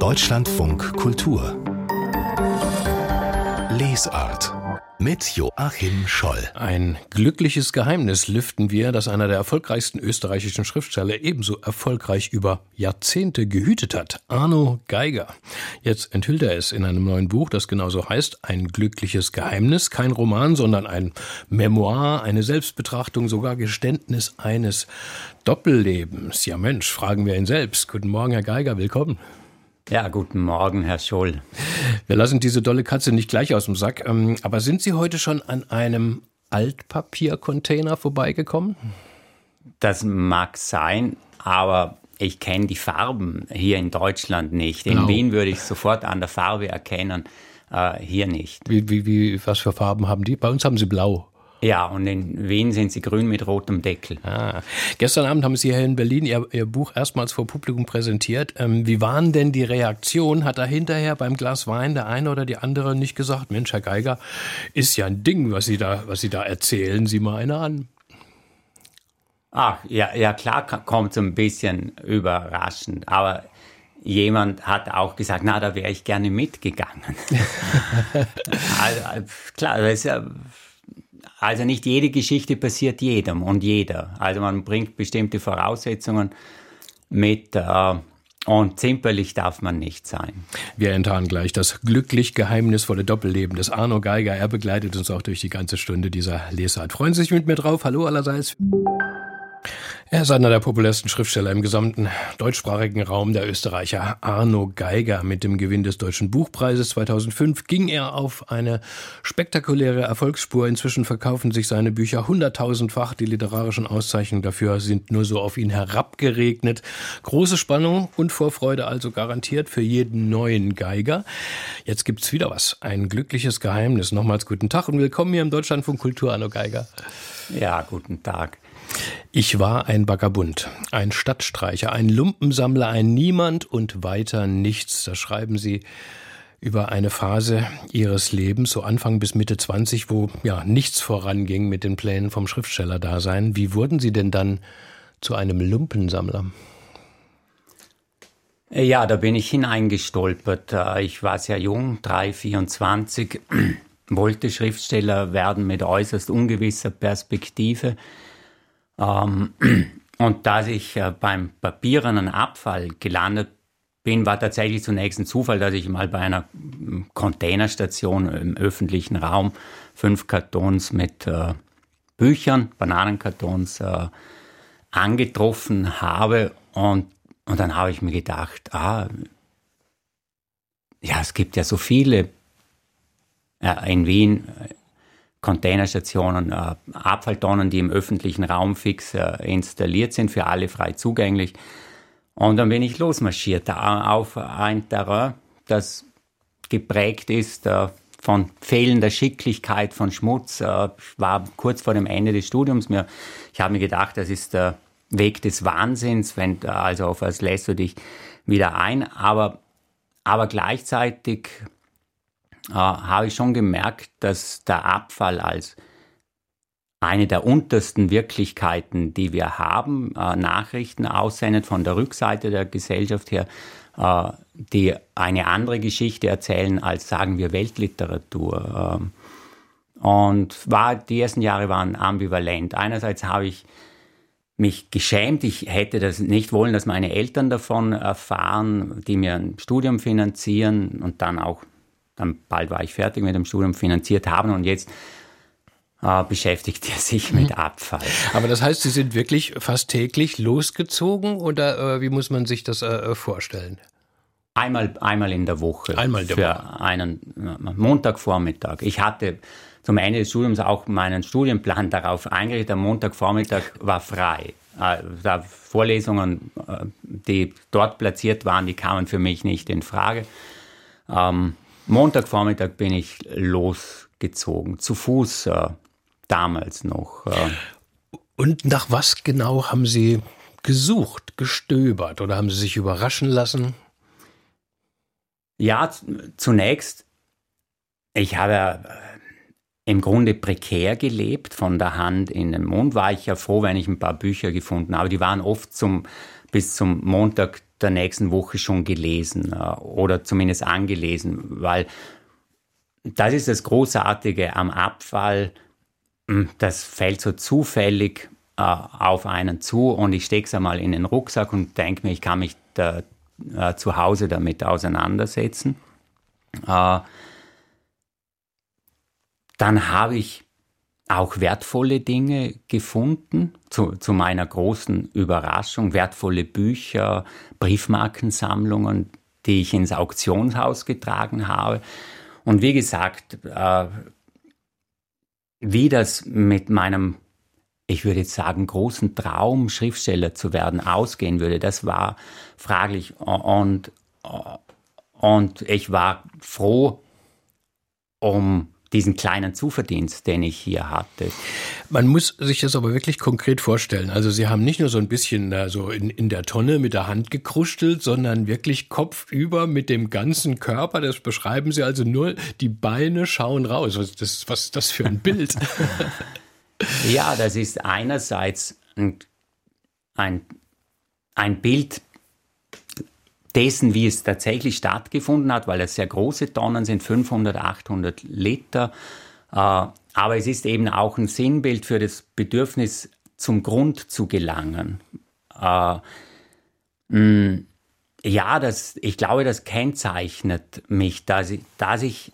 Deutschlandfunk Kultur Lesart mit Joachim Scholl. Ein glückliches Geheimnis lüften wir, das einer der erfolgreichsten österreichischen Schriftsteller ebenso erfolgreich über Jahrzehnte gehütet hat. Arno Geiger. Jetzt enthüllt er es in einem neuen Buch, das genauso heißt, ein glückliches Geheimnis. Kein Roman, sondern ein Memoir, eine Selbstbetrachtung, sogar Geständnis eines Doppellebens. Ja Mensch, fragen wir ihn selbst. Guten Morgen, Herr Geiger, willkommen. Ja, guten Morgen, Herr Scholl. Wir lassen diese dolle Katze nicht gleich aus dem Sack. Ähm, aber sind Sie heute schon an einem Altpapiercontainer vorbeigekommen? Das mag sein, aber ich kenne die Farben hier in Deutschland nicht. In Blau. Wien würde ich sofort an der Farbe erkennen, äh, hier nicht. Wie, wie, wie, was für Farben haben die? Bei uns haben sie blau. Ja, und in Wien sind sie grün mit rotem Deckel. Ah. Gestern Abend haben Sie hier in Berlin Ihr, Ihr Buch erstmals vor Publikum präsentiert. Ähm, wie waren denn die Reaktionen? Hat da hinterher beim Glas Wein der eine oder die andere nicht gesagt, Mensch, Herr Geiger, ist ja ein Ding, was Sie da, was Sie da erzählen, Sie mal eine an. Ach, ja, ja klar kommt so ein bisschen überraschend, aber jemand hat auch gesagt, na, da wäre ich gerne mitgegangen. also, klar, das ist ja also nicht jede Geschichte passiert jedem und jeder. Also man bringt bestimmte Voraussetzungen mit äh, und zimperlich darf man nicht sein. Wir enttarnen gleich das glücklich geheimnisvolle Doppelleben des Arno Geiger. Er begleitet uns auch durch die ganze Stunde dieser Lesart. Freuen Sie sich mit mir drauf? Hallo allerseits. Er ist einer der populärsten Schriftsteller im gesamten deutschsprachigen Raum. Der Österreicher Arno Geiger. Mit dem Gewinn des Deutschen Buchpreises 2005 ging er auf eine spektakuläre Erfolgsspur. Inzwischen verkaufen sich seine Bücher hunderttausendfach. Die literarischen Auszeichnungen dafür sind nur so auf ihn herabgeregnet. Große Spannung und Vorfreude also garantiert für jeden neuen Geiger. Jetzt gibt's wieder was. Ein glückliches Geheimnis. Nochmals guten Tag und willkommen hier im Deutschlandfunk Kultur, Arno Geiger. Ja, guten Tag. Ich war ein Vagabund, ein Stadtstreicher, ein Lumpensammler, ein Niemand und weiter nichts. Da schreiben Sie über eine Phase Ihres Lebens, so Anfang bis Mitte 20, wo ja nichts voranging mit den Plänen vom Schriftstellerdasein. Wie wurden Sie denn dann zu einem Lumpensammler? Ja, da bin ich hineingestolpert. Ich war sehr jung, 3, 24, wollte Schriftsteller werden mit äußerst ungewisser Perspektive. Ähm, und dass ich äh, beim papierenden Abfall gelandet bin, war tatsächlich zunächst ein Zufall, dass ich mal bei einer hm, Containerstation im öffentlichen Raum fünf Kartons mit äh, Büchern, Bananenkartons, äh, angetroffen habe. Und, und dann habe ich mir gedacht, ah, ja, es gibt ja so viele äh, in Wien Containerstationen, äh, Abfalltonnen, die im öffentlichen Raum fix äh, installiert sind, für alle frei zugänglich. Und dann bin ich losmarschiert auf ein Terrain, das geprägt ist äh, von fehlender Schicklichkeit, von Schmutz. Äh, ich war kurz vor dem Ende des Studiums. Mir, ich habe mir gedacht, das ist der Weg des Wahnsinns, wenn, also auf was lässt du dich wieder ein. Aber, aber gleichzeitig äh, habe ich schon gemerkt, dass der Abfall als eine der untersten Wirklichkeiten, die wir haben, äh, Nachrichten aussendet von der Rückseite der Gesellschaft her, äh, die eine andere Geschichte erzählen als, sagen wir, Weltliteratur. Ähm, und war, die ersten Jahre waren ambivalent. Einerseits habe ich mich geschämt. Ich hätte das nicht wollen, dass meine Eltern davon erfahren, die mir ein Studium finanzieren und dann auch dann bald war ich fertig mit dem Studium, finanziert haben und jetzt äh, beschäftigt er sich mit mhm. Abfall. Aber das heißt, Sie sind wirklich fast täglich losgezogen oder äh, wie muss man sich das äh, vorstellen? Einmal, einmal in der Woche. Einmal in der für Woche. einen äh, Montagvormittag. Ich hatte zum Ende des Studiums auch meinen Studienplan darauf eingerichtet. Am Montagvormittag war frei. Äh, da Vorlesungen, äh, die dort platziert waren, die kamen für mich nicht in Frage. Ähm, Montagvormittag bin ich losgezogen, zu Fuß äh, damals noch. Äh. Und nach was genau haben Sie gesucht, gestöbert oder haben Sie sich überraschen lassen? Ja, zunächst, ich habe äh, im Grunde prekär gelebt, von der Hand in den Mund. War ich ja froh, wenn ich ein paar Bücher gefunden habe. Die waren oft zum, bis zum Montag der nächsten Woche schon gelesen äh, oder zumindest angelesen, weil das ist das Großartige am Abfall. Hm, das fällt so zufällig äh, auf einen zu und ich stecke es einmal in den Rucksack und denke mir, ich kann mich da, äh, zu Hause damit auseinandersetzen. Äh, dann habe ich auch wertvolle Dinge gefunden, zu, zu, meiner großen Überraschung, wertvolle Bücher, Briefmarkensammlungen, die ich ins Auktionshaus getragen habe. Und wie gesagt, äh, wie das mit meinem, ich würde jetzt sagen, großen Traum, Schriftsteller zu werden, ausgehen würde, das war fraglich. Und, und ich war froh um diesen kleinen Zuverdienst, den ich hier hatte. Man muss sich das aber wirklich konkret vorstellen. Also Sie haben nicht nur so ein bisschen da so in, in der Tonne mit der Hand gekruschelt, sondern wirklich kopfüber mit dem ganzen Körper. Das beschreiben Sie also nur, die Beine schauen raus. Was, das, was ist das für ein Bild? ja, das ist einerseits ein, ein, ein Bild dessen, wie es tatsächlich stattgefunden hat, weil es sehr große Tonnen sind, 500, 800 Liter. Äh, aber es ist eben auch ein Sinnbild für das Bedürfnis, zum Grund zu gelangen. Äh, mm, ja, das, ich glaube, das kennzeichnet mich, dass ich, dass ich,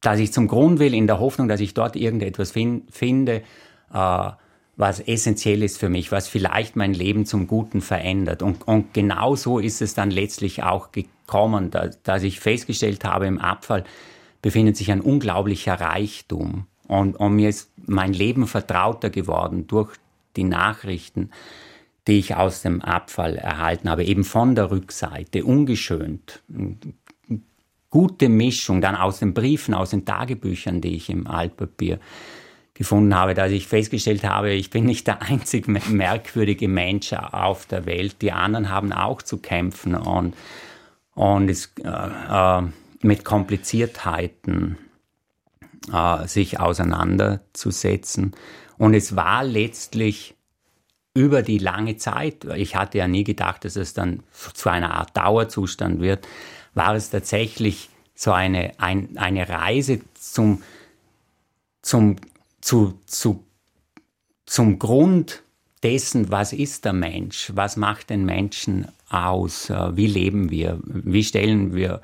dass ich zum Grund will, in der Hoffnung, dass ich dort irgendetwas fin finde, äh, was essentiell ist für mich, was vielleicht mein Leben zum Guten verändert. Und, und genau so ist es dann letztlich auch gekommen, dass, dass ich festgestellt habe, im Abfall befindet sich ein unglaublicher Reichtum. Und, und mir ist mein Leben vertrauter geworden durch die Nachrichten, die ich aus dem Abfall erhalten habe, eben von der Rückseite, ungeschönt. Gute Mischung dann aus den Briefen, aus den Tagebüchern, die ich im Altpapier gefunden habe, dass ich festgestellt habe, ich bin nicht der einzig merkwürdige Mensch auf der Welt. Die anderen haben auch zu kämpfen und, und es, äh, äh, mit Kompliziertheiten äh, sich auseinanderzusetzen. Und es war letztlich über die lange Zeit, ich hatte ja nie gedacht, dass es dann zu einer Art Dauerzustand wird, war es tatsächlich so eine, ein, eine Reise zum, zum zu, zu, zum Grund dessen, was ist der Mensch, was macht den Menschen aus, äh, wie leben wir, wie stellen wir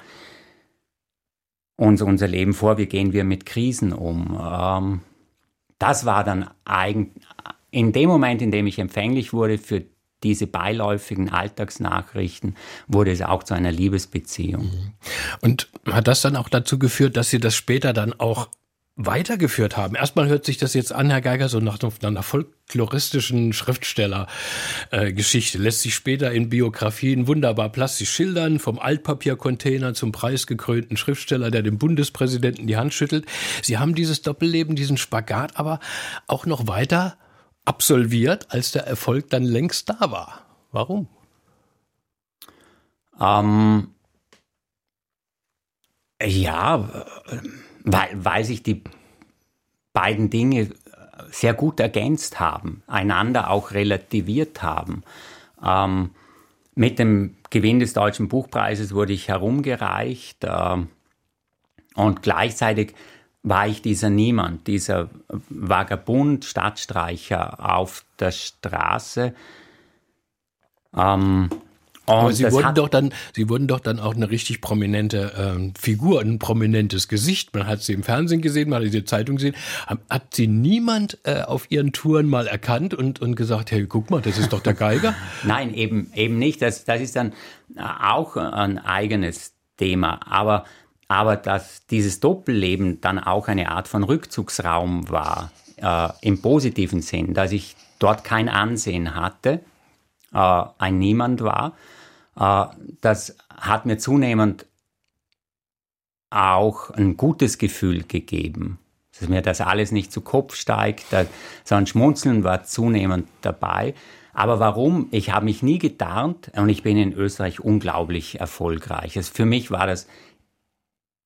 uns unser Leben vor, wie gehen wir mit Krisen um. Ähm, das war dann eigentlich in dem Moment, in dem ich empfänglich wurde für diese beiläufigen Alltagsnachrichten, wurde es auch zu einer Liebesbeziehung. Und hat das dann auch dazu geführt, dass Sie das später dann auch weitergeführt haben. Erstmal hört sich das jetzt an, Herr Geiger, so nach einer folkloristischen Schriftstellergeschichte. Äh, Lässt sich später in Biografien wunderbar plastisch schildern, vom Altpapiercontainer zum preisgekrönten Schriftsteller, der dem Bundespräsidenten die Hand schüttelt. Sie haben dieses Doppelleben, diesen Spagat aber auch noch weiter absolviert, als der Erfolg dann längst da war. Warum? Ähm, ja, äh, weil, weil sich die beiden Dinge sehr gut ergänzt haben, einander auch relativiert haben. Ähm, mit dem Gewinn des Deutschen Buchpreises wurde ich herumgereicht äh, und gleichzeitig war ich dieser Niemand, dieser Vagabund, Stadtstreicher auf der Straße. Ähm, aber Sie wurden doch dann, Sie wurden doch dann auch eine richtig prominente ähm, Figur, ein prominentes Gesicht. Man hat Sie im Fernsehen gesehen, man hat Sie in der Zeitung gesehen. Hat Sie niemand äh, auf Ihren Touren mal erkannt und, und gesagt, hey, guck mal, das ist doch der Geiger? Nein, eben, eben nicht. Das, das ist dann äh, auch ein eigenes Thema. Aber, aber dass dieses Doppelleben dann auch eine Art von Rückzugsraum war, äh, im positiven Sinn, dass ich dort kein Ansehen hatte, äh, ein Niemand war, äh, das hat mir zunehmend auch ein gutes Gefühl gegeben, dass mir das alles nicht zu Kopf steigt, sondern Schmunzeln war zunehmend dabei. Aber warum? Ich habe mich nie getarnt und ich bin in Österreich unglaublich erfolgreich. Also für mich war das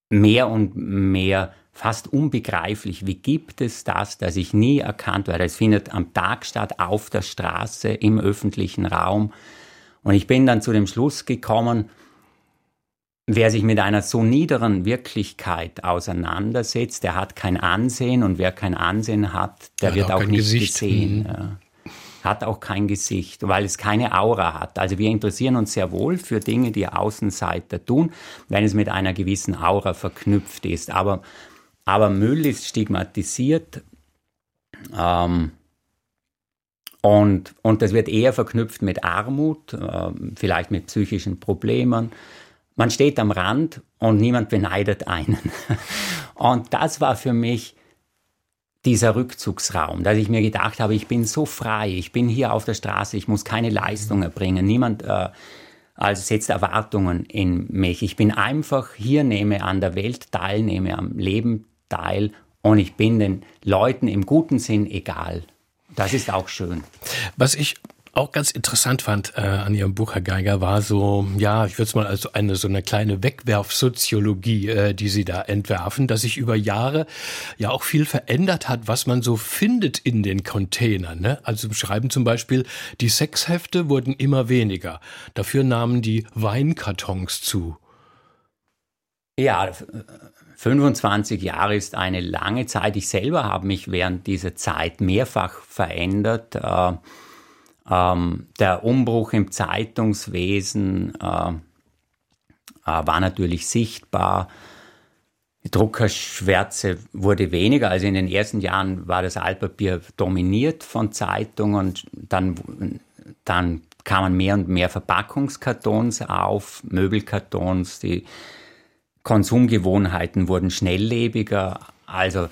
mehr und mehr fast unbegreiflich. Wie gibt es das, dass ich nie erkannt werde? Es findet am Tag statt, auf der Straße, im öffentlichen Raum. Und ich bin dann zu dem Schluss gekommen, wer sich mit einer so niederen Wirklichkeit auseinandersetzt, der hat kein Ansehen und wer kein Ansehen hat, der ja, wird auch, auch nicht Gesicht. gesehen. Mhm. Ja. Hat auch kein Gesicht, weil es keine Aura hat. Also wir interessieren uns sehr wohl für Dinge, die Außenseiter tun, wenn es mit einer gewissen Aura verknüpft ist. Aber, aber Müll ist stigmatisiert. Ähm, und, und das wird eher verknüpft mit Armut, äh, vielleicht mit psychischen Problemen. Man steht am Rand und niemand beneidet einen. Und das war für mich dieser Rückzugsraum, dass ich mir gedacht habe, ich bin so frei, ich bin hier auf der Straße, ich muss keine Leistung erbringen, niemand äh, also setzt Erwartungen in mich. Ich bin einfach hier, nehme an der Welt teil, nehme am Leben teil und ich bin den Leuten im guten Sinn egal. Das ist auch schön. Was ich auch ganz interessant fand äh, an Ihrem Buch, Herr Geiger, war so, ja, ich würde es mal als eine so eine kleine Wegwerfsoziologie, äh, die Sie da entwerfen, dass sich über Jahre ja auch viel verändert hat, was man so findet in den Containern. Ne? Also schreiben zum Beispiel, die Sexhefte wurden immer weniger. Dafür nahmen die Weinkartons zu. Ja, 25 Jahre ist eine lange Zeit. Ich selber habe mich während dieser Zeit mehrfach verändert. Äh, ähm, der Umbruch im Zeitungswesen äh, äh, war natürlich sichtbar. Die Druckerschwärze wurde weniger. Also in den ersten Jahren war das Altpapier dominiert von Zeitungen. Dann, dann kamen mehr und mehr Verpackungskartons auf, Möbelkartons. Die Konsumgewohnheiten wurden schnelllebiger. Also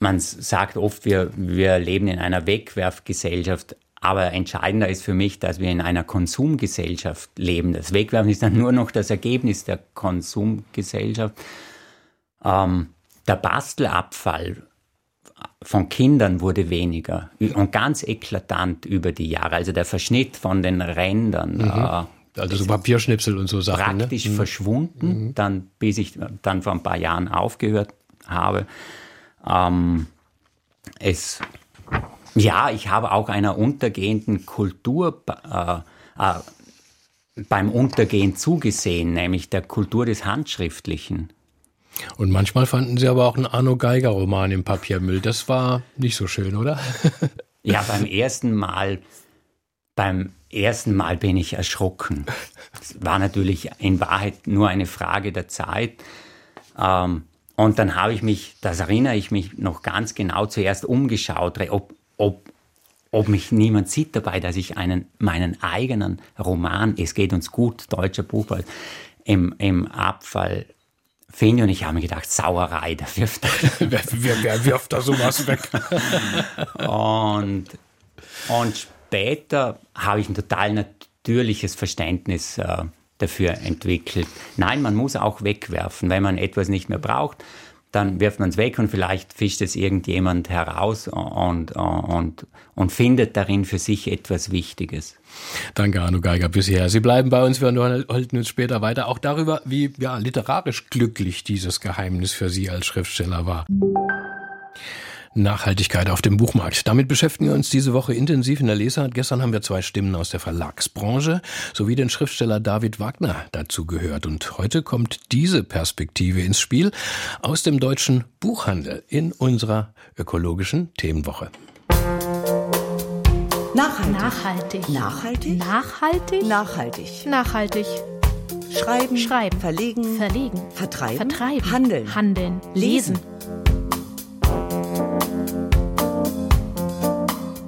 man sagt oft, wir, wir leben in einer Wegwerfgesellschaft. Aber entscheidender ist für mich, dass wir in einer Konsumgesellschaft leben. Das Wegwerfen ist dann nur noch das Ergebnis der Konsumgesellschaft. Ähm, der Bastelabfall von Kindern wurde weniger und ganz eklatant über die Jahre. Also der Verschnitt von den Rändern. Mhm. Äh, also so Papierschnipsel und so Sachen. Ne? Praktisch ne? verschwunden, mhm. dann, bis ich dann vor ein paar Jahren aufgehört habe. Ähm, es ja, ich habe auch einer untergehenden Kultur äh, äh, beim Untergehen zugesehen, nämlich der Kultur des Handschriftlichen. Und manchmal fanden Sie aber auch einen Arno Geiger Roman im Papiermüll. Das war nicht so schön, oder? ja, beim ersten Mal, beim ersten Mal bin ich erschrocken. Es war natürlich in Wahrheit nur eine Frage der Zeit. Ähm, und dann habe ich mich, das erinnere ich mich noch ganz genau, zuerst umgeschaut, ob, ob, ob mich niemand sieht dabei, dass ich einen, meinen eigenen Roman, Es geht uns gut, deutscher Buchwald, im, im Abfall finde. Und ich habe mir gedacht, Sauerei, der wirft wer, wer, wer wirft da sowas weg? und, und später habe ich ein total natürliches Verständnis äh, dafür entwickelt. Nein, man muss auch wegwerfen, wenn man etwas nicht mehr braucht dann wirft man es weg und vielleicht fischt es irgendjemand heraus und, und, und findet darin für sich etwas Wichtiges. Danke, Arno Geiger, bisher. Sie bleiben bei uns, wir unterhalten uns später weiter auch darüber, wie ja, literarisch glücklich dieses Geheimnis für Sie als Schriftsteller war. Nachhaltigkeit auf dem Buchmarkt. Damit beschäftigen wir uns diese Woche intensiv in der Lesart. Gestern haben wir zwei Stimmen aus der Verlagsbranche sowie den Schriftsteller David Wagner dazu gehört. Und heute kommt diese Perspektive ins Spiel aus dem deutschen Buchhandel in unserer ökologischen Themenwoche. Nachhaltig. Nachhaltig. Nachhaltig. Nachhaltig. Nachhaltig. Nachhaltig. Schreiben. Schreiben. Verlegen. Verlegen. Vertreiben. Vertreiben. Handeln. Handeln. Lesen.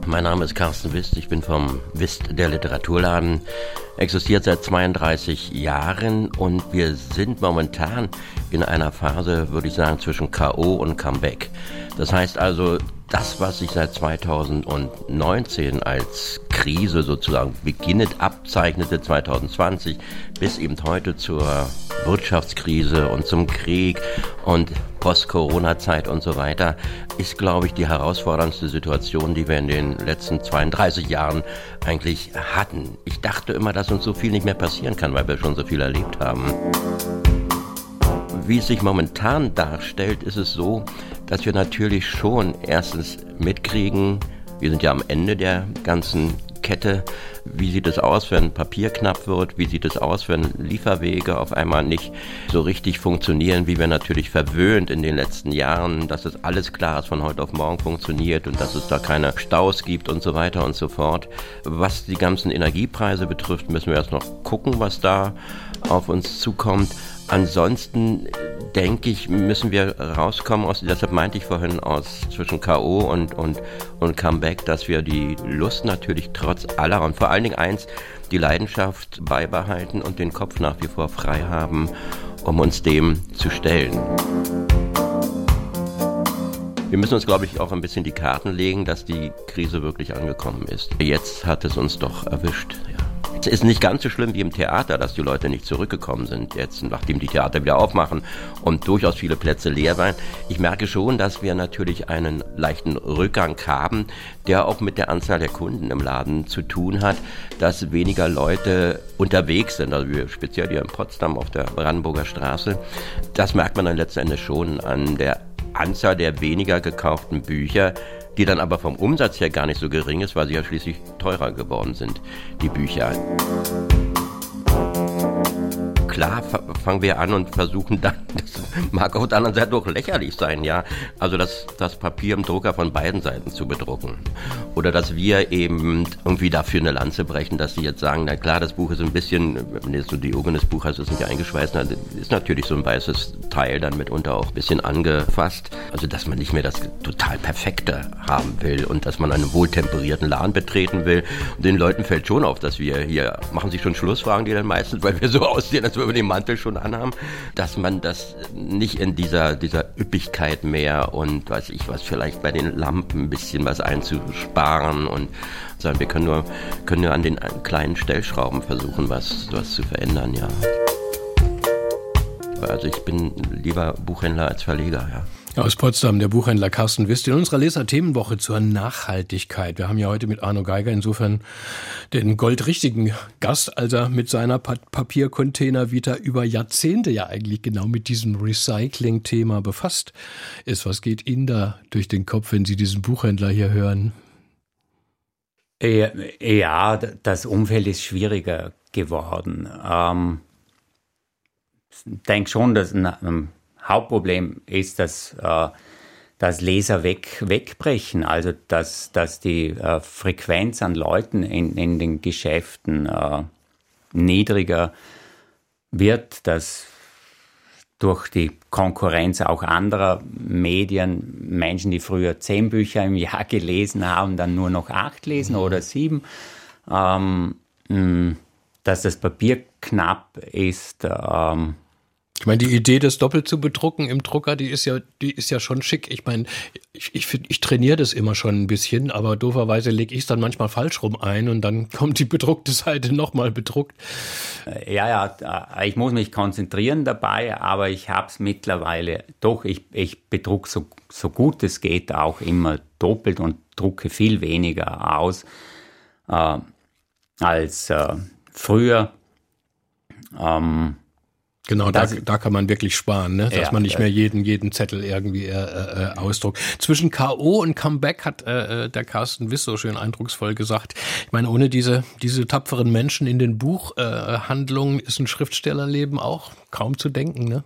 Mein Name ist Carsten Wist, ich bin vom Wist der Literaturladen, existiert seit 32 Jahren und wir sind momentan in einer Phase, würde ich sagen, zwischen K.O. und Comeback. Das heißt also, das, was sich seit 2019 als Krise sozusagen beginnend abzeichnete, 2020 bis eben heute zur Wirtschaftskrise und zum Krieg und Post-Corona-Zeit und so weiter, ist, glaube ich, die herausforderndste Situation, die wir in den letzten 32 Jahren eigentlich hatten. Ich dachte immer, dass uns so viel nicht mehr passieren kann, weil wir schon so viel erlebt haben. Wie es sich momentan darstellt, ist es so, dass wir natürlich schon erstens mitkriegen, wir sind ja am Ende der ganzen Kette. Wie sieht es aus, wenn Papier knapp wird? Wie sieht es aus, wenn Lieferwege auf einmal nicht so richtig funktionieren, wie wir natürlich verwöhnt in den letzten Jahren, dass es alles klar ist, von heute auf morgen funktioniert und dass es da keine Staus gibt und so weiter und so fort. Was die ganzen Energiepreise betrifft, müssen wir erst noch gucken, was da auf uns zukommt. Ansonsten denke ich, müssen wir rauskommen aus, deshalb meinte ich vorhin aus zwischen K.O. und, und, und Comeback, dass wir die Lust natürlich trotz aller und vor allen Dingen eins, die Leidenschaft beibehalten und den Kopf nach wie vor frei haben, um uns dem zu stellen. Wir müssen uns, glaube ich, auch ein bisschen die Karten legen, dass die Krise wirklich angekommen ist. Jetzt hat es uns doch erwischt. Es ist nicht ganz so schlimm wie im Theater, dass die Leute nicht zurückgekommen sind, jetzt nachdem die Theater wieder aufmachen und durchaus viele Plätze leer waren. Ich merke schon, dass wir natürlich einen leichten Rückgang haben, der auch mit der Anzahl der Kunden im Laden zu tun hat, dass weniger Leute unterwegs sind, also wir speziell hier in Potsdam auf der Brandenburger Straße. Das merkt man dann letzten Endes schon an der Anzahl der weniger gekauften Bücher, die dann aber vom Umsatz her gar nicht so gering ist, weil sie ja schließlich teurer geworden sind, die Bücher klar fangen wir an und versuchen dann, das mag auf der anderen Seite auch lächerlich sein, ja, also das, das Papier im Drucker von beiden Seiten zu bedrucken. Oder dass wir eben irgendwie dafür eine Lanze brechen, dass sie jetzt sagen, na klar, das Buch ist ein bisschen, wenn jetzt so Diogenes Buch hast, ist nicht eingeschweißt, dann ist natürlich so ein weißes Teil dann mitunter auch ein bisschen angefasst. Also dass man nicht mehr das total Perfekte haben will und dass man einen wohltemperierten Laden betreten will. Und den Leuten fällt schon auf, dass wir hier, machen sie schon Schluss, fragen die dann meistens, weil wir so aussehen, als wir den Mantel schon anhaben, dass man das nicht in dieser, dieser Üppigkeit mehr und weiß ich was, vielleicht bei den Lampen ein bisschen was einzusparen und sagen, wir können nur, können nur an den kleinen Stellschrauben versuchen, was, was zu verändern, ja. Also ich bin lieber Buchhändler als Verleger, ja. Aus Potsdam, der Buchhändler Carsten Wist in unserer Leser-Themenwoche zur Nachhaltigkeit. Wir haben ja heute mit Arno Geiger insofern den goldrichtigen Gast, als er mit seiner pa Papiercontainer-Vita über Jahrzehnte ja eigentlich genau mit diesem Recycling-Thema befasst ist. Was geht Ihnen da durch den Kopf, wenn Sie diesen Buchhändler hier hören? Ja, das Umfeld ist schwieriger geworden. Ähm, ich denke schon, dass ein Hauptproblem ist, dass, äh, dass Leser weg, wegbrechen, also dass, dass die äh, Frequenz an Leuten in, in den Geschäften äh, niedriger wird, dass durch die Konkurrenz auch anderer Medien Menschen, die früher zehn Bücher im Jahr gelesen haben, dann nur noch acht lesen oder sieben. Ähm, dass das Papier knapp ist, ähm, ich meine, die Idee, das doppelt zu bedrucken im Drucker, die ist ja, die ist ja schon schick. Ich meine, ich, ich, ich trainiere das immer schon ein bisschen, aber dooferweise lege ich es dann manchmal falsch rum ein und dann kommt die bedruckte Seite nochmal bedruckt. Äh, ja, ja, äh, ich muss mich konzentrieren dabei, aber ich habe es mittlerweile doch, ich, ich bedruck so, so gut es geht auch immer doppelt und drucke viel weniger aus äh, als äh, früher. Ähm, Genau, da, da kann man wirklich sparen, ne? dass ja, man nicht mehr jeden, jeden Zettel irgendwie äh, äh, ausdruckt. Zwischen K.O. und Comeback hat äh, äh, der Carsten Wiss so schön eindrucksvoll gesagt. Ich meine, ohne diese, diese tapferen Menschen in den Buchhandlungen äh, ist ein Schriftstellerleben auch kaum zu denken. Ne?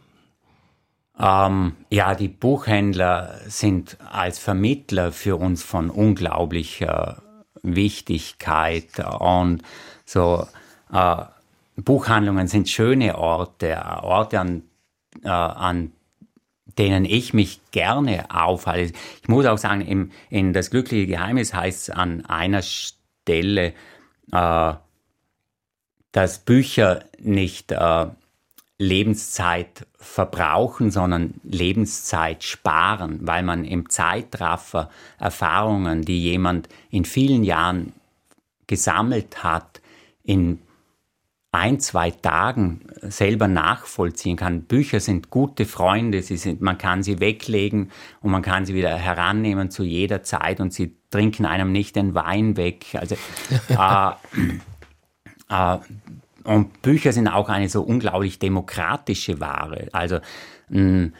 Ähm, ja, die Buchhändler sind als Vermittler für uns von unglaublicher Wichtigkeit und so äh, Buchhandlungen sind schöne Orte, Orte, an, äh, an denen ich mich gerne aufhalte. Ich muss auch sagen, im, in Das glückliche Geheimnis heißt es an einer Stelle, äh, dass Bücher nicht äh, Lebenszeit verbrauchen, sondern Lebenszeit sparen, weil man im Zeitraffer Erfahrungen, die jemand in vielen Jahren gesammelt hat, in ein, zwei Tagen selber nachvollziehen kann. Bücher sind gute Freunde, sie sind, man kann sie weglegen und man kann sie wieder herannehmen zu jeder Zeit und sie trinken einem nicht den Wein weg. Also, äh, äh, und Bücher sind auch eine so unglaublich demokratische Ware. Also, mh,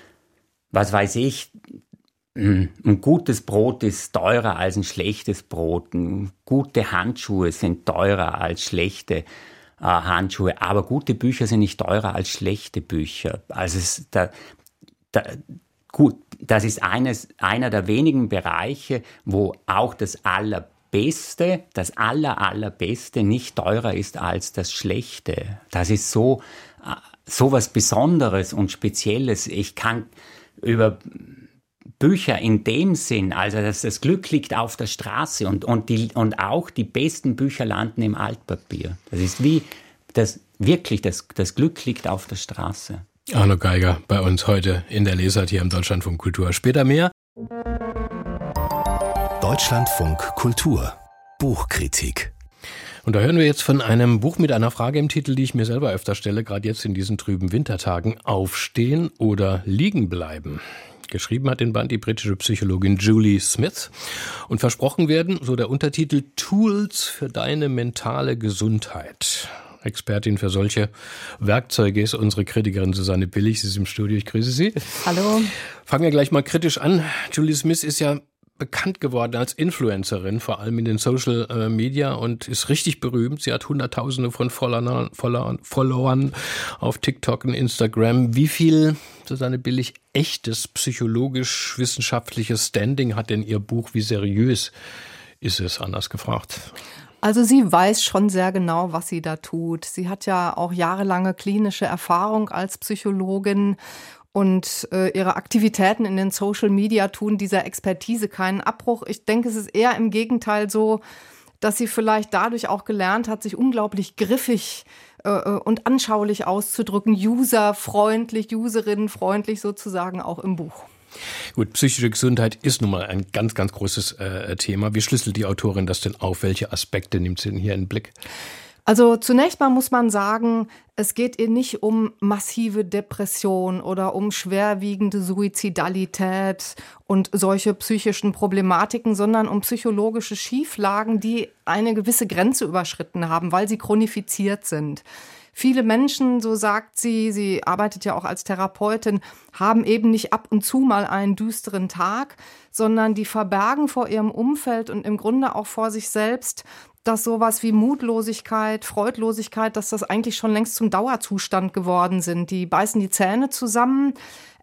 was weiß ich, ein gutes Brot ist teurer als ein schlechtes Brot. Gute Handschuhe sind teurer als schlechte Handschuhe. Aber gute Bücher sind nicht teurer als schlechte Bücher. Also es, da, da, gut, das ist eines, einer der wenigen Bereiche, wo auch das Allerbeste, das Aller, Allerbeste nicht teurer ist als das Schlechte. Das ist so, äh, so was Besonderes und Spezielles. Ich kann über Bücher in dem Sinn, also dass das Glück liegt auf der Straße und, und, die, und auch die besten Bücher landen im Altpapier. Das ist wie das wirklich, das, das Glück liegt auf der Straße. Arno Geiger bei uns heute in der Lesart hier im Deutschlandfunk Kultur. Später mehr. Deutschlandfunk Kultur Buchkritik und da hören wir jetzt von einem Buch mit einer Frage im Titel, die ich mir selber öfter stelle, gerade jetzt in diesen trüben Wintertagen. Aufstehen oder liegen bleiben? Geschrieben hat den Band die britische Psychologin Julie Smith und versprochen werden, so der Untertitel Tools für deine mentale Gesundheit. Expertin für solche Werkzeuge ist unsere Kritikerin Susanne Billig. Sie ist im Studio. Ich grüße Sie. Hallo. Fangen wir gleich mal kritisch an. Julie Smith ist ja bekannt geworden als Influencerin, vor allem in den Social äh, Media und ist richtig berühmt. Sie hat Hunderttausende von Followern, Followern, Followern auf TikTok und Instagram. Wie viel, Susanne Billig, echtes psychologisch-wissenschaftliches Standing hat denn Ihr Buch? Wie seriös ist es, anders gefragt? Also sie weiß schon sehr genau, was sie da tut. Sie hat ja auch jahrelange klinische Erfahrung als Psychologin und äh, ihre Aktivitäten in den Social Media tun dieser Expertise keinen Abbruch. Ich denke, es ist eher im Gegenteil so, dass sie vielleicht dadurch auch gelernt hat, sich unglaublich griffig äh, äh und anschaulich auszudrücken, userfreundlich, userinnenfreundlich sozusagen auch im Buch. Gut, psychische Gesundheit ist nun mal ein ganz, ganz großes äh, Thema. Wie schlüsselt die Autorin das denn auf? Welche Aspekte nimmt sie denn hier in den Blick? Also zunächst mal muss man sagen, es geht ihr nicht um massive Depression oder um schwerwiegende Suizidalität und solche psychischen Problematiken, sondern um psychologische Schieflagen, die eine gewisse Grenze überschritten haben, weil sie chronifiziert sind. Viele Menschen, so sagt sie, sie arbeitet ja auch als Therapeutin, haben eben nicht ab und zu mal einen düsteren Tag, sondern die verbergen vor ihrem Umfeld und im Grunde auch vor sich selbst dass sowas wie Mutlosigkeit, Freudlosigkeit, dass das eigentlich schon längst zum Dauerzustand geworden sind. Die beißen die Zähne zusammen,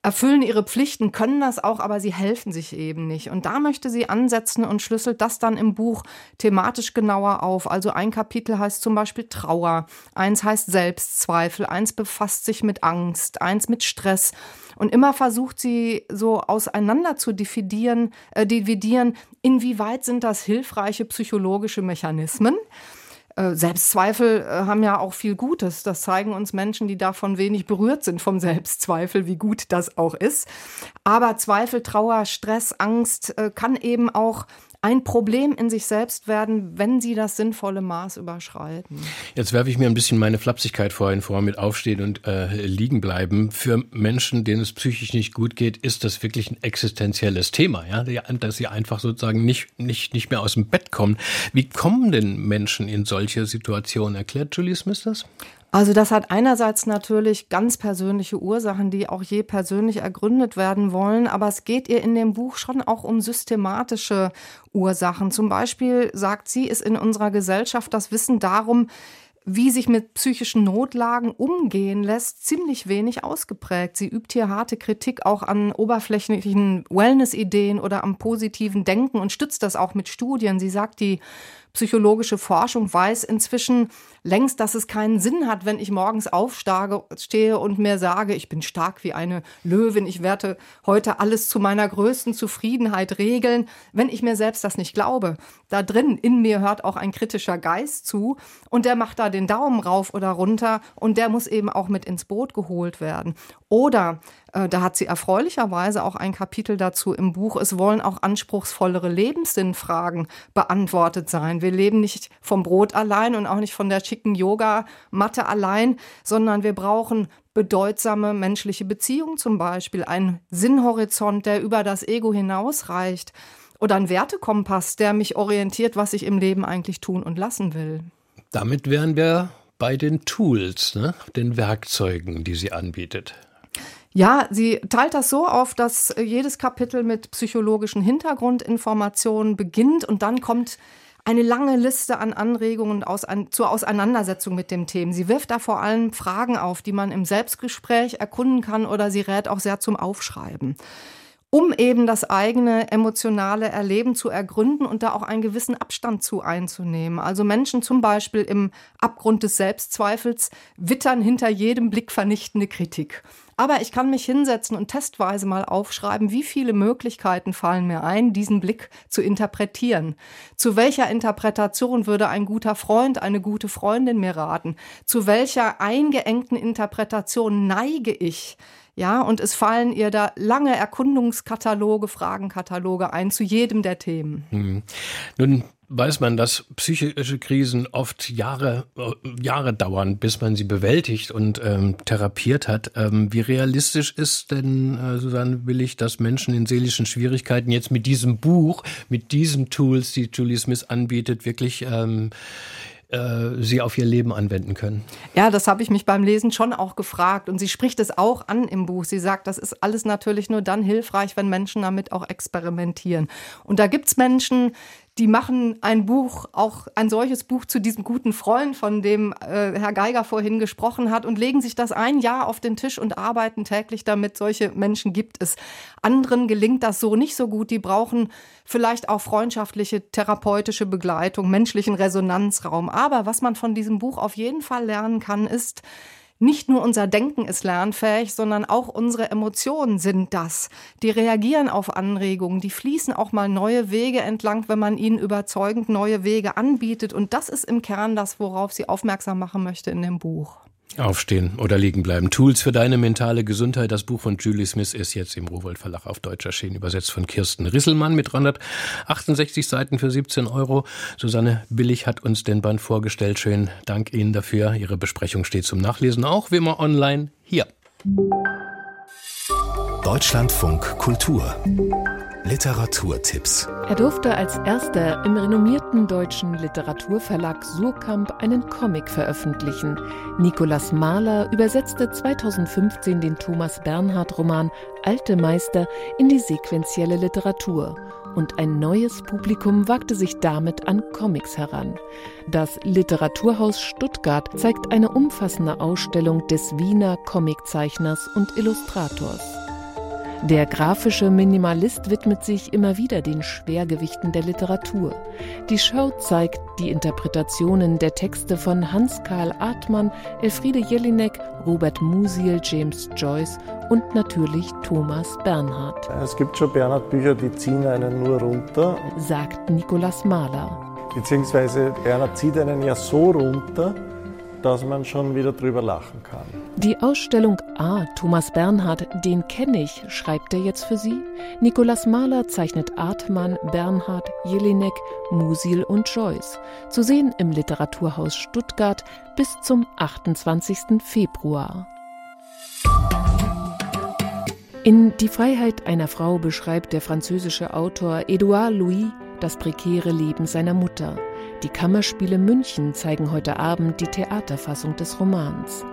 erfüllen ihre Pflichten, können das auch, aber sie helfen sich eben nicht. Und da möchte sie ansetzen und schlüsselt das dann im Buch thematisch genauer auf. Also ein Kapitel heißt zum Beispiel Trauer, eins heißt Selbstzweifel, eins befasst sich mit Angst, eins mit Stress. Und immer versucht sie so auseinander zu dividieren, äh, dividieren, inwieweit sind das hilfreiche psychologische Mechanismen. Äh, Selbstzweifel äh, haben ja auch viel Gutes. Das zeigen uns Menschen, die davon wenig berührt sind vom Selbstzweifel, wie gut das auch ist. Aber Zweifel, Trauer, Stress, Angst äh, kann eben auch ein Problem in sich selbst werden, wenn sie das sinnvolle Maß überschreiten. Jetzt werfe ich mir ein bisschen meine Flapsigkeit vorhin vor mit Aufstehen und äh, liegen bleiben. Für Menschen, denen es psychisch nicht gut geht, ist das wirklich ein existenzielles Thema, ja, dass sie einfach sozusagen nicht, nicht, nicht mehr aus dem Bett kommen. Wie kommen denn Menschen in solche Situationen? Erklärt Julie Smith das? Also das hat einerseits natürlich ganz persönliche Ursachen, die auch je persönlich ergründet werden wollen, aber es geht ihr in dem Buch schon auch um systematische Ursachen. Zum Beispiel sagt sie, ist in unserer Gesellschaft das Wissen darum, wie sich mit psychischen Notlagen umgehen lässt, ziemlich wenig ausgeprägt. Sie übt hier harte Kritik auch an oberflächlichen Wellness-Ideen oder am positiven Denken und stützt das auch mit Studien. Sie sagt, die psychologische Forschung weiß inzwischen längst, dass es keinen Sinn hat, wenn ich morgens aufstehe und mir sage, ich bin stark wie eine Löwin, ich werde heute alles zu meiner größten Zufriedenheit regeln, wenn ich mir selbst das nicht glaube. Da drin in mir hört auch ein kritischer Geist zu und der macht da den Daumen rauf oder runter und der muss eben auch mit ins Boot geholt werden. Oder äh, da hat sie erfreulicherweise auch ein Kapitel dazu im Buch. Es wollen auch anspruchsvollere Lebenssinnfragen beantwortet sein. Wir leben nicht vom Brot allein und auch nicht von der schicken Yoga-Matte allein, sondern wir brauchen bedeutsame menschliche Beziehungen zum Beispiel, einen Sinnhorizont, der über das Ego hinausreicht oder ein Wertekompass, der mich orientiert, was ich im Leben eigentlich tun und lassen will. Damit wären wir bei den Tools, ne? den Werkzeugen, die sie anbietet. Ja, sie teilt das so auf, dass jedes Kapitel mit psychologischen Hintergrundinformationen beginnt und dann kommt eine lange Liste an Anregungen aus, an, zur Auseinandersetzung mit dem Thema. Sie wirft da vor allem Fragen auf, die man im Selbstgespräch erkunden kann oder sie rät auch sehr zum Aufschreiben um eben das eigene emotionale Erleben zu ergründen und da auch einen gewissen Abstand zu einzunehmen. Also Menschen zum Beispiel im Abgrund des Selbstzweifels wittern hinter jedem Blick vernichtende Kritik. Aber ich kann mich hinsetzen und testweise mal aufschreiben, wie viele Möglichkeiten fallen mir ein, diesen Blick zu interpretieren. Zu welcher Interpretation würde ein guter Freund, eine gute Freundin mir raten? Zu welcher eingeengten Interpretation neige ich? Ja, und es fallen ihr da lange Erkundungskataloge, Fragenkataloge ein zu jedem der Themen. Mhm. Nun weiß man, dass psychische Krisen oft Jahre, äh, Jahre dauern, bis man sie bewältigt und ähm, therapiert hat. Ähm, wie realistisch ist denn, äh, Susanne Willig, dass Menschen in seelischen Schwierigkeiten jetzt mit diesem Buch, mit diesen Tools, die Julie Smith anbietet, wirklich ähm, äh, sie auf ihr Leben anwenden können? Ja, das habe ich mich beim Lesen schon auch gefragt. Und sie spricht es auch an im Buch. Sie sagt, das ist alles natürlich nur dann hilfreich, wenn Menschen damit auch experimentieren. Und da gibt es Menschen, die machen ein Buch, auch ein solches Buch zu diesem guten Freund, von dem äh, Herr Geiger vorhin gesprochen hat, und legen sich das ein Jahr auf den Tisch und arbeiten täglich damit. Solche Menschen gibt es. Anderen gelingt das so nicht so gut. Die brauchen vielleicht auch freundschaftliche, therapeutische Begleitung, menschlichen Resonanzraum. Aber was man von diesem Buch auf jeden Fall lernen kann, ist, nicht nur unser Denken ist lernfähig, sondern auch unsere Emotionen sind das. Die reagieren auf Anregungen, die fließen auch mal neue Wege entlang, wenn man ihnen überzeugend neue Wege anbietet. Und das ist im Kern das, worauf sie aufmerksam machen möchte in dem Buch. Aufstehen oder liegen bleiben. Tools für deine mentale Gesundheit. Das Buch von Julie Smith ist jetzt im Rowold Verlag auf Deutsch erschienen, übersetzt von Kirsten Risselmann mit 368 Seiten für 17 Euro. Susanne Billig hat uns den Band vorgestellt. Schön Dank Ihnen dafür. Ihre Besprechung steht zum Nachlesen auch wie immer online hier. Deutschlandfunk Kultur Literaturtipps. Er durfte als erster im renommierten deutschen Literaturverlag Surkamp einen Comic veröffentlichen. Nikolaus Mahler übersetzte 2015 den Thomas Bernhard-Roman Alte Meister in die sequentielle Literatur. Und ein neues Publikum wagte sich damit an Comics heran. Das Literaturhaus Stuttgart zeigt eine umfassende Ausstellung des Wiener Comiczeichners und Illustrators. Der grafische Minimalist widmet sich immer wieder den Schwergewichten der Literatur. Die Show zeigt die Interpretationen der Texte von Hans-Karl Artmann, Elfriede Jelinek, Robert Musil, James Joyce und natürlich Thomas Bernhard. Es gibt schon Bernhard-Bücher, die ziehen einen nur runter, sagt Nikolaus Mahler. Beziehungsweise Bernhard zieht einen ja so runter, dass man schon wieder drüber lachen kann. Die Ausstellung Ah, Thomas Bernhard, den kenne ich, schreibt er jetzt für Sie. Nikolaus Mahler zeichnet Artmann, Bernhard, Jelinek, Musil und Joyce. Zu sehen im Literaturhaus Stuttgart bis zum 28. Februar. In Die Freiheit einer Frau beschreibt der französische Autor Edouard Louis das prekäre Leben seiner Mutter. Die Kammerspiele München zeigen heute Abend die Theaterfassung des Romans.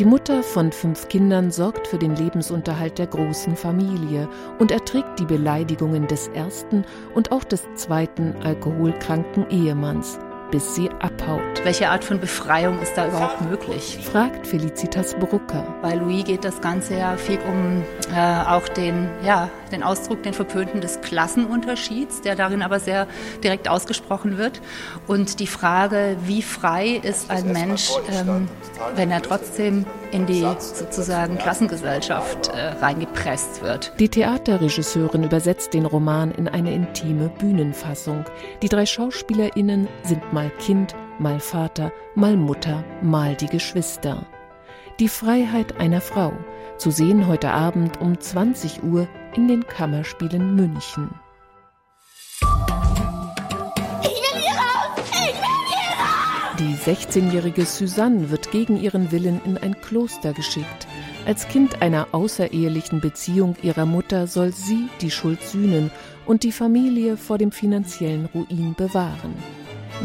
Die Mutter von fünf Kindern sorgt für den Lebensunterhalt der großen Familie und erträgt die Beleidigungen des ersten und auch des zweiten alkoholkranken Ehemanns bis sie abhaut. Welche Art von Befreiung ist da überhaupt möglich? fragt Felicitas Brucker. Bei Louis geht das Ganze ja viel um äh, auch den, ja, den Ausdruck, den Verpönten des Klassenunterschieds, der darin aber sehr direkt ausgesprochen wird. Und die Frage, wie frei ist ein Mensch, ähm, wenn er trotzdem in die sozusagen Klassengesellschaft äh, reingepresst wird. Die Theaterregisseurin übersetzt den Roman in eine intime Bühnenfassung. Die drei SchauspielerInnen sind mal Kind, mal Vater, mal Mutter, mal die Geschwister. Die Freiheit einer Frau, zu sehen heute Abend um 20 Uhr in den Kammerspielen München. Die 16-jährige Suzanne wird gegen ihren Willen in ein Kloster geschickt. Als Kind einer außerehelichen Beziehung ihrer Mutter soll sie die Schuld sühnen und die Familie vor dem finanziellen Ruin bewahren.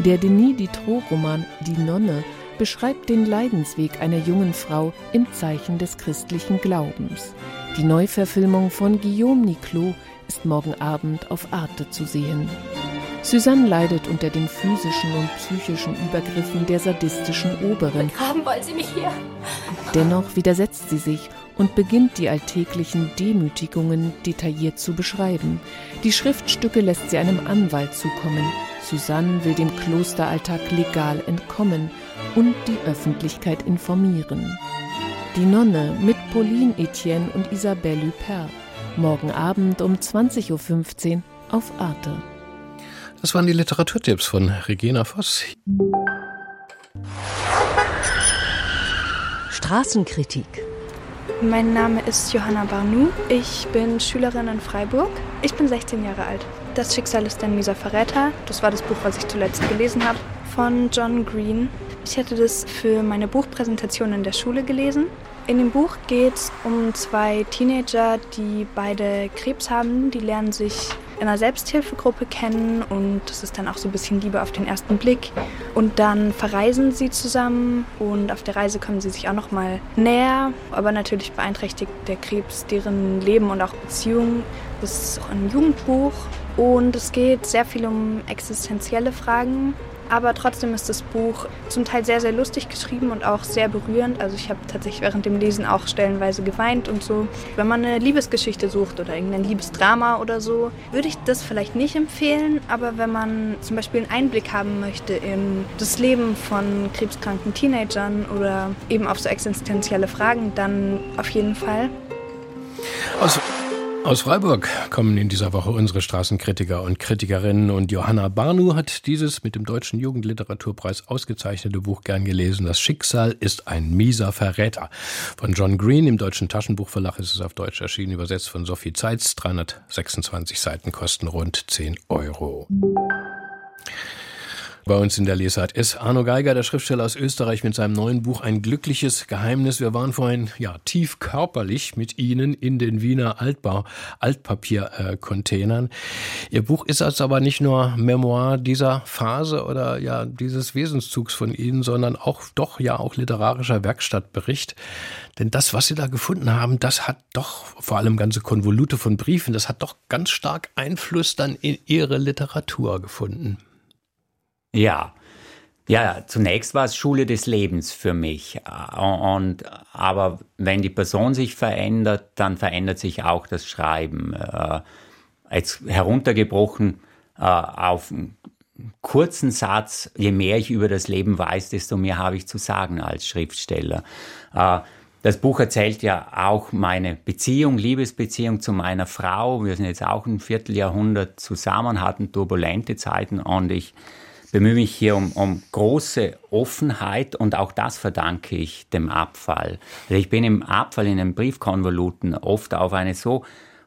Der Denis Diderot-Roman Die Nonne beschreibt den Leidensweg einer jungen Frau im Zeichen des christlichen Glaubens. Die Neuverfilmung von Guillaume Niclot ist morgen Abend auf Arte zu sehen. Suzanne leidet unter den physischen und psychischen Übergriffen der sadistischen Oberin. Haben wollen Sie mich hier? Dennoch widersetzt sie sich und beginnt die alltäglichen Demütigungen detailliert zu beschreiben. Die Schriftstücke lässt sie einem Anwalt zukommen. Suzanne will dem Klosteralltag legal entkommen und die Öffentlichkeit informieren. Die Nonne mit Pauline Etienne und Isabelle Huppert. Morgen Abend um 20.15 Uhr auf Arte. Das waren die Literaturtipps von Regina Voss. Straßenkritik. Mein Name ist Johanna Barnou. Ich bin Schülerin in Freiburg. Ich bin 16 Jahre alt. Das Schicksal ist ein mieser Verräter. Das war das Buch, was ich zuletzt gelesen habe, von John Green. Ich hatte das für meine Buchpräsentation in der Schule gelesen. In dem Buch geht es um zwei Teenager, die beide Krebs haben. Die lernen sich in einer Selbsthilfegruppe kennen und das ist dann auch so ein bisschen Liebe auf den ersten Blick. Und dann verreisen sie zusammen und auf der Reise kommen sie sich auch noch mal näher. Aber natürlich beeinträchtigt der Krebs deren Leben und auch Beziehungen. Das ist auch ein Jugendbuch und es geht sehr viel um existenzielle Fragen aber trotzdem ist das Buch zum Teil sehr, sehr lustig geschrieben und auch sehr berührend. Also ich habe tatsächlich während dem Lesen auch stellenweise geweint und so. Wenn man eine Liebesgeschichte sucht oder irgendein Liebesdrama oder so, würde ich das vielleicht nicht empfehlen. Aber wenn man zum Beispiel einen Einblick haben möchte in das Leben von krebskranken Teenagern oder eben auf so existenzielle Fragen, dann auf jeden Fall. Also aus Freiburg kommen in dieser Woche unsere Straßenkritiker und Kritikerinnen und Johanna Barnu hat dieses mit dem Deutschen Jugendliteraturpreis ausgezeichnete Buch gern gelesen. Das Schicksal ist ein mieser Verräter. Von John Green im Deutschen Taschenbuchverlag ist es auf Deutsch erschienen, übersetzt von Sophie Zeitz. 326 Seiten kosten rund 10 Euro. Bei uns in der Lesart ist Arno Geiger, der Schriftsteller aus Österreich, mit seinem neuen Buch Ein glückliches Geheimnis. Wir waren vorhin ja tief körperlich mit Ihnen in den Wiener Altbau Altpapiercontainern. Ihr Buch ist also aber nicht nur Memoir dieser Phase oder ja dieses Wesenszugs von Ihnen, sondern auch doch ja auch literarischer Werkstattbericht. Denn das, was Sie da gefunden haben, das hat doch vor allem ganze Konvolute von Briefen, das hat doch ganz stark Einfluss dann in Ihre Literatur gefunden. Ja. Ja, zunächst war es Schule des Lebens für mich. Und, aber wenn die Person sich verändert, dann verändert sich auch das Schreiben. Äh, jetzt heruntergebrochen äh, auf einen kurzen Satz, je mehr ich über das Leben weiß, desto mehr habe ich zu sagen als Schriftsteller. Äh, das Buch erzählt ja auch meine Beziehung, Liebesbeziehung zu meiner Frau. Wir sind jetzt auch ein Vierteljahrhundert zusammen, hatten turbulente Zeiten und ich bemühe mich hier um, um große Offenheit und auch das verdanke ich dem Abfall. Also ich bin im Abfall in den Briefkonvoluten oft auf eine so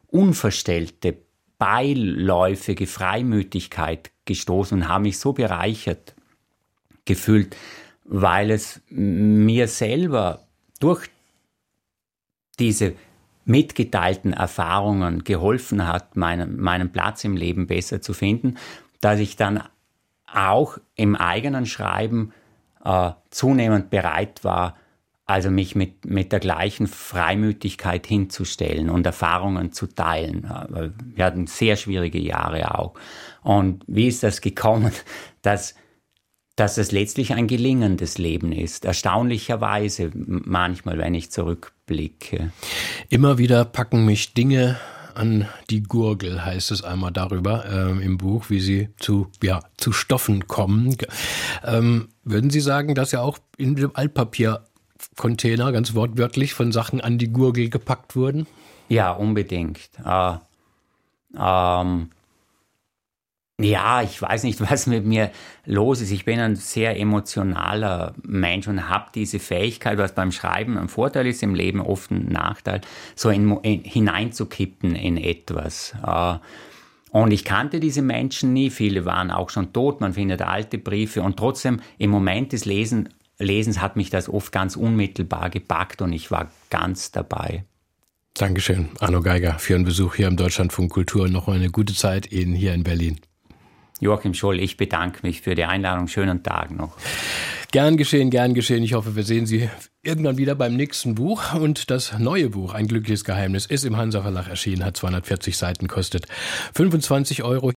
unverstellte, beiläufige Freimütigkeit gestoßen und habe mich so bereichert gefühlt, weil es mir selber durch diese mitgeteilten Erfahrungen geholfen hat, meinen, meinen Platz im Leben besser zu finden, dass ich dann auch im eigenen Schreiben äh, zunehmend bereit war, also mich mit, mit der gleichen Freimütigkeit hinzustellen und Erfahrungen zu teilen. Wir hatten sehr schwierige Jahre auch. Und wie ist das gekommen, dass, dass es letztlich ein gelingendes Leben ist? Erstaunlicherweise manchmal, wenn ich zurückblicke. Immer wieder packen mich Dinge an die Gurgel, heißt es einmal darüber ähm, im Buch, wie sie zu, ja, zu Stoffen kommen. Ähm, würden Sie sagen, dass ja auch in dem Altpapiercontainer ganz wortwörtlich von Sachen an die Gurgel gepackt wurden? Ja, unbedingt. Äh, ähm, ja, ich weiß nicht, was mit mir los ist. Ich bin ein sehr emotionaler Mensch und habe diese Fähigkeit, was beim Schreiben ein Vorteil ist, im Leben oft ein Nachteil, so in, in, hineinzukippen in etwas. Äh, und ich kannte diese Menschen nie, viele waren auch schon tot, man findet alte Briefe und trotzdem im Moment des Lesen, Lesens hat mich das oft ganz unmittelbar gepackt und ich war ganz dabei. Dankeschön, Arno Geiger, für Ihren Besuch hier im Deutschlandfunk Kultur. Noch eine gute Zeit Ihnen hier in Berlin. Joachim Scholl, ich bedanke mich für die Einladung. Schönen Tag noch. Gern geschehen, gern geschehen. Ich hoffe, wir sehen Sie irgendwann wieder beim nächsten Buch. Und das neue Buch, Ein glückliches Geheimnis, ist im Hansa Verlag erschienen, hat 240 Seiten, kostet 25 Euro.